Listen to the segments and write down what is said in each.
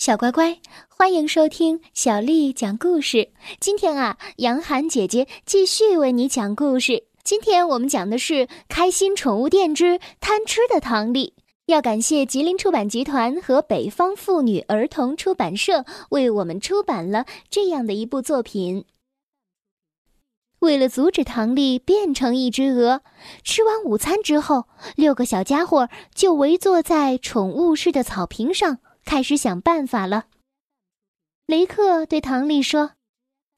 小乖乖，欢迎收听小丽讲故事。今天啊，杨涵姐姐继续为你讲故事。今天我们讲的是《开心宠物店之贪吃的唐丽》。要感谢吉林出版集团和北方妇女儿童出版社为我们出版了这样的一部作品。为了阻止唐丽变成一只鹅，吃完午餐之后，六个小家伙就围坐在宠物室的草坪上。开始想办法了。雷克对唐丽说：“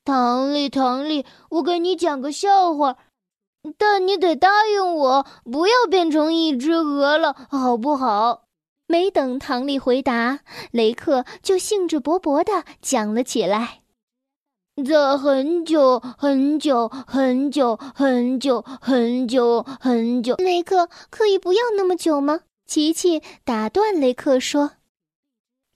唐丽，唐丽，我给你讲个笑话，但你得答应我，不要变成一只鹅了，好不好？”没等唐丽回答，雷克就兴致勃勃地讲了起来：“在很久很久很久很久很久很久……雷克，可以不要那么久吗？”琪琪打断雷克说。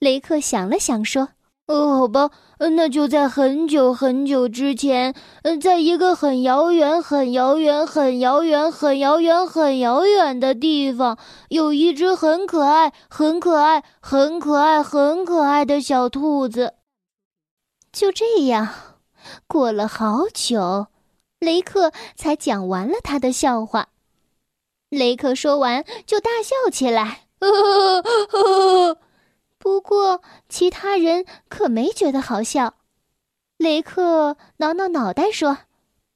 雷克想了想，说：“哦，好吧，那就在很久很久之前，呃，在一个很遥远、很遥远、很遥远、很遥远、很遥远的地方，有一只很可爱、很可爱、很可爱、很可爱的小兔子。”就这样，过了好久，雷克才讲完了他的笑话。雷克说完，就大笑起来。呵呵呵不过，其他人可没觉得好笑。雷克挠挠脑袋说：“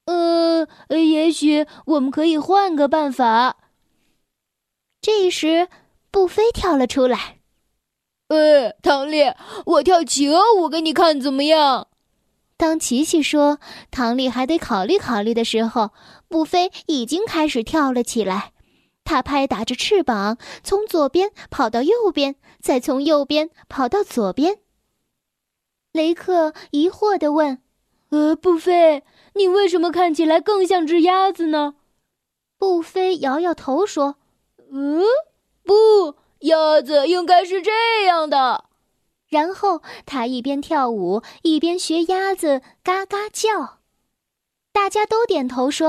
呃，也许我们可以换个办法。”这时，布菲跳了出来：“呃，唐丽，我跳企鹅舞给你看，怎么样？”当琪琪说唐丽还得考虑考虑的时候，布菲已经开始跳了起来。他拍打着翅膀，从左边跑到右边，再从右边跑到左边。雷克疑惑地问：“呃，布菲，你为什么看起来更像只鸭子呢？”布菲摇摇头说：“嗯，不，鸭子应该是这样的。”然后他一边跳舞一边学鸭子嘎嘎叫。大家都点头说：“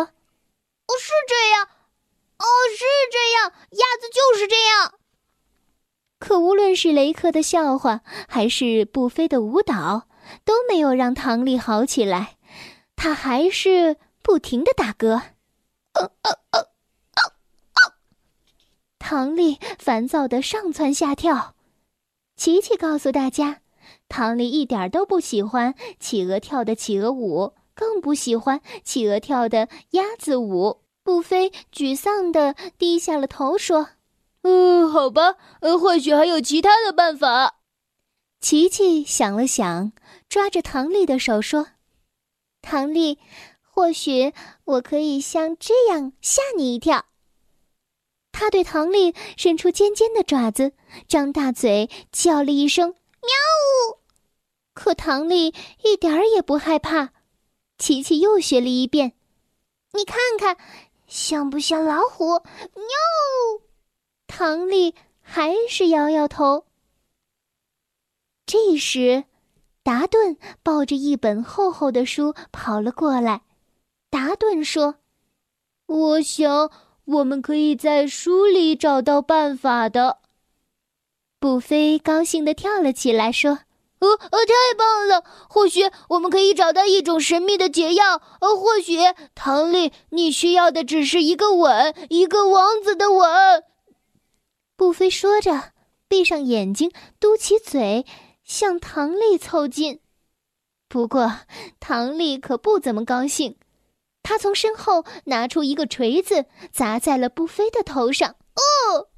哦，是这样。”哦，是这样，鸭子就是这样。可无论是雷克的笑话，还是布菲的舞蹈，都没有让唐丽好起来。他还是不停的打嗝。唐丽烦躁的上蹿下跳。琪琪告诉大家，唐丽一点都不喜欢企鹅跳的企鹅舞，更不喜欢企鹅跳的鸭子舞。布菲沮丧的低下了头，说：“嗯，好吧，呃，或许还有其他的办法。”琪琪想了想，抓着唐丽的手说：“唐丽，或许我可以像这样吓你一跳。”他对唐丽伸出尖尖的爪子，张大嘴叫了一声“喵呜”，可唐丽一点儿也不害怕。琪琪又学了一遍：“你看看。”像不像老虎？喵呜！唐丽还是摇摇头。这时，达顿抱着一本厚厚的书跑了过来。达顿说：“我想我们可以在书里找到办法的。”布菲高兴地跳了起来，说。呃呃，太棒了！或许我们可以找到一种神秘的解药。呃，或许唐丽，你需要的只是一个吻，一个王子的吻。布菲说着，闭上眼睛，嘟起嘴，向唐丽凑近。不过，唐丽可不怎么高兴。他从身后拿出一个锤子，砸在了布菲的头上。哦，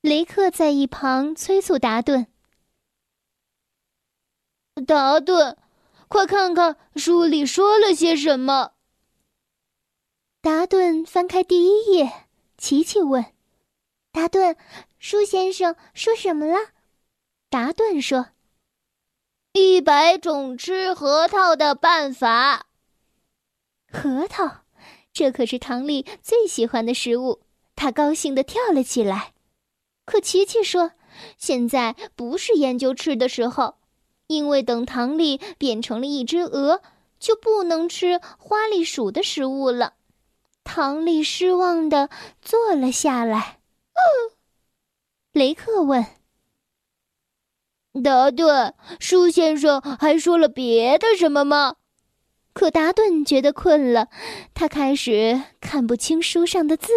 雷克在一旁催促达顿。达顿，快看看书里说了些什么。达顿翻开第一页，琪琪问：“达顿，舒先生说什么了？”达顿说：“一百种吃核桃的办法。”核桃，这可是唐丽最喜欢的食物，他高兴地跳了起来。可琪琪说：“现在不是研究吃的时候。”因为等唐丽变成了一只鹅，就不能吃花栗鼠的食物了。唐丽失望的坐了下来。雷克问：“达顿，舒先生还说了别的什么吗？可达顿觉得困了，他开始看不清书上的字。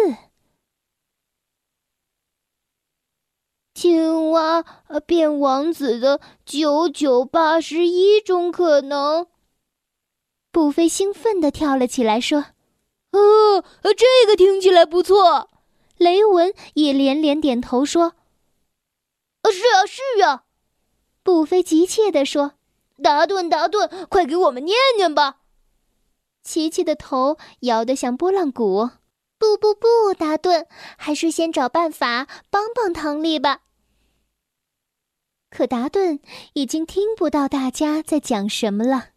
青蛙变王子的九九八十一种可能。布菲兴奋地跳了起来，说：“哦，这个听起来不错。”雷文也连连点头说：“是啊，是啊。”布菲急切地说：“达顿，达顿，快给我们念念吧！”琪琪的头摇得像拨浪鼓。不不不，达顿，还是先找办法帮帮唐丽吧。可达顿已经听不到大家在讲什么了。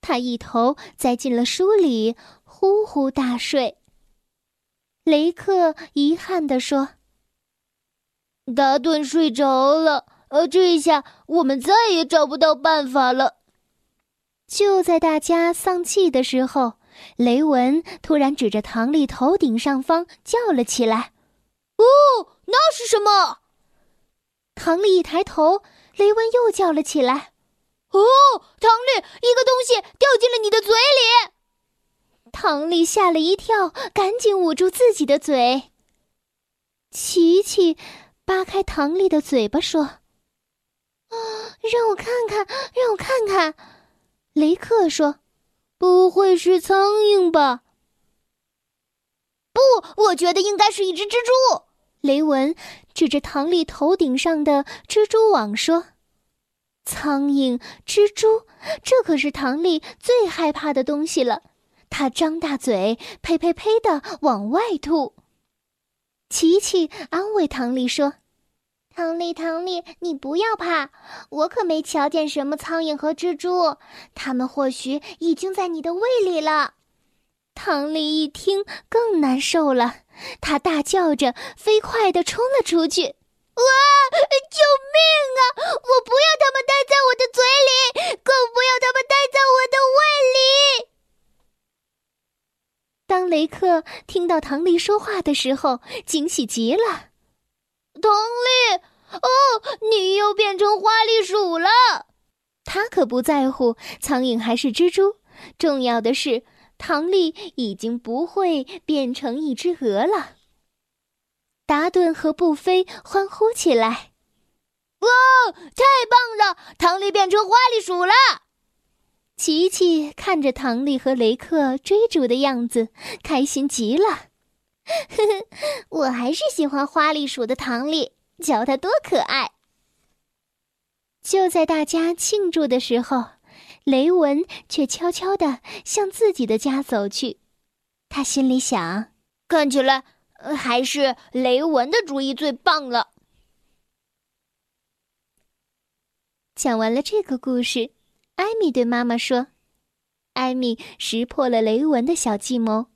他一头栽进了书里，呼呼大睡。雷克遗憾地说：“达顿睡着了，呃，这一下我们再也找不到办法了。”就在大家丧气的时候，雷文突然指着唐丽头顶上方叫了起来：“哦，那是什么？”唐丽一抬头，雷文又叫了起来。哦，唐丽，一个东西掉进了你的嘴里。唐丽吓了一跳，赶紧捂住自己的嘴。琪琪扒开唐丽的嘴巴说：“啊，让我看看，让我看看。”雷克说：“不会是苍蝇吧？”“不，我觉得应该是一只蜘蛛。”雷文指着唐丽头顶上的蜘蛛网说。苍蝇、蜘蛛，这可是唐丽最害怕的东西了。他张大嘴，呸呸呸的往外吐。琪琪安慰唐丽说：“唐丽，唐丽，你不要怕，我可没瞧见什么苍蝇和蜘蛛，它们或许已经在你的胃里了。”唐丽一听更难受了，她大叫着，飞快的冲了出去。哇！救命啊！我不要他们待在我的嘴里，更不要他们待在我的胃里。雷克听到唐丽说话的时候，惊喜极了。唐丽，哦，你又变成花栗鼠了。他可不在乎苍蝇还是蜘蛛，重要的是唐丽已经不会变成一只鹅了。达顿和布菲欢呼起来：“哇，太棒了！唐丽变成花栗鼠了！”琪琪看着唐丽和雷克追逐的样子，开心极了。呵呵，我还是喜欢花栗鼠的唐丽，瞧它多可爱。就在大家庆祝的时候，雷文却悄悄地向自己的家走去。他心里想：看起来……还是雷文的主意最棒了。讲完了这个故事，艾米对妈妈说：“艾米识破了雷文的小计谋。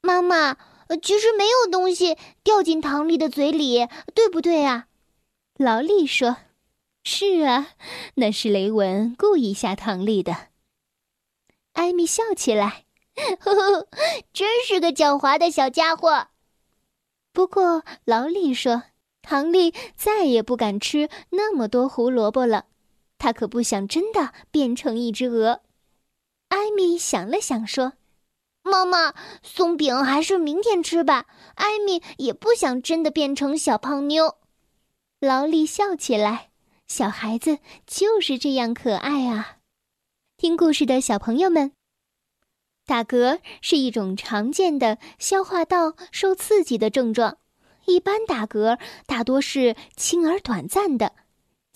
妈妈，其实没有东西掉进唐丽的嘴里，对不对啊？”劳丽说：“是啊，那是雷文故意吓唐丽的。”艾米笑起来。呵呵，真是个狡猾的小家伙。不过劳力说，唐丽再也不敢吃那么多胡萝卜了。他可不想真的变成一只鹅。艾米想了想说：“妈妈，松饼还是明天吃吧。”艾米也不想真的变成小胖妞。劳力笑起来，小孩子就是这样可爱啊！听故事的小朋友们。打嗝是一种常见的消化道受刺激的症状，一般打嗝大多是轻而短暂的。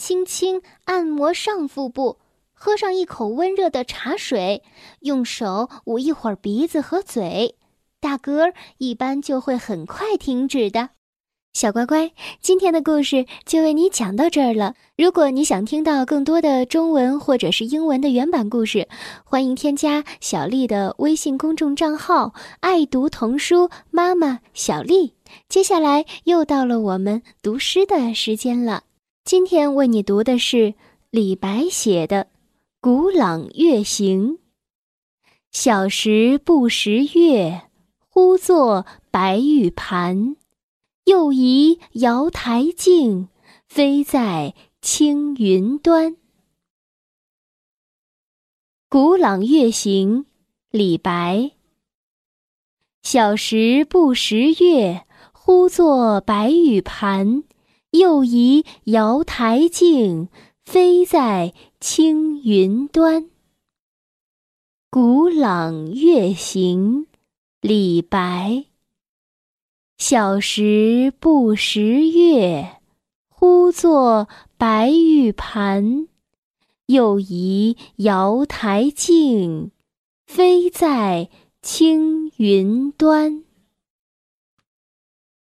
轻轻按摩上腹部，喝上一口温热的茶水，用手捂一会儿鼻子和嘴，打嗝一般就会很快停止的。小乖乖，今天的故事就为你讲到这儿了。如果你想听到更多的中文或者是英文的原版故事，欢迎添加小丽的微信公众账号“爱读童书妈妈小丽”。接下来又到了我们读诗的时间了。今天为你读的是李白写的《古朗月行》：“小时不识月，呼作白玉盘。”又疑瑶台镜，飞在青云端。古朗月行，李白。小时不识月，呼作白玉盘。又疑瑶台镜，飞在青云端。古朗月行，李白。小时不识月，呼作白玉盘。又疑瑶台镜，飞在青云端。